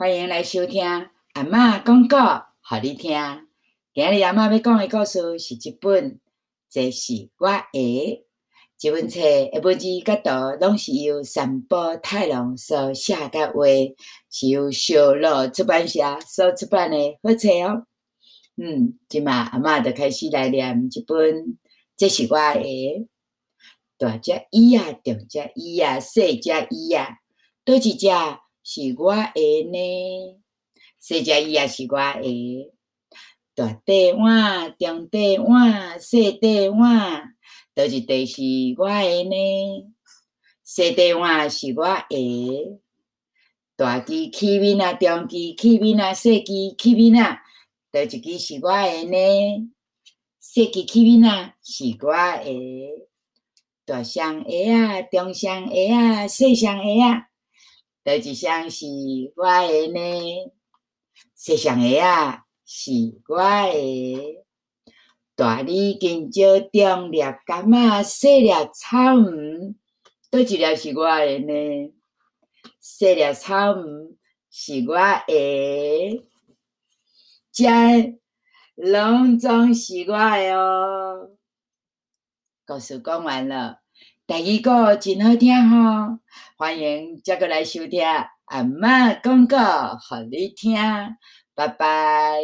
欢迎来收听阿嬷讲故事，给你听。今日阿嬷要讲的故事是一本，这是我的。这本册一本字角度拢是由三宝太郎所写的话，是由小路出版社所出版的好册哦。嗯，今嘛阿嬷就开始来念一本，这是我的。大只鱼啊，中只鱼啊，细只鱼啊，倒一只？是我的呢，细只鱼也是我的。大底碗、中底碗、细底碗，倒一底是我的呢？细底碗是我的。大支器皿啊，中支器皿啊，细支器皿啊，倒一支是我的呢？细支器皿啊，是我的。大双鞋啊，中双鞋啊，细双鞋啊。倒一双是我的呢？细双鞋啊，是我的。大里金蕉，中粒柑仔，细粒草鱼，倒一粒是我的呢？细粒草鱼是我的。这拢总是我的哦。故事讲完了。第一个真好听哦，欢迎再过来收听阿妈讲故事给你听，拜拜。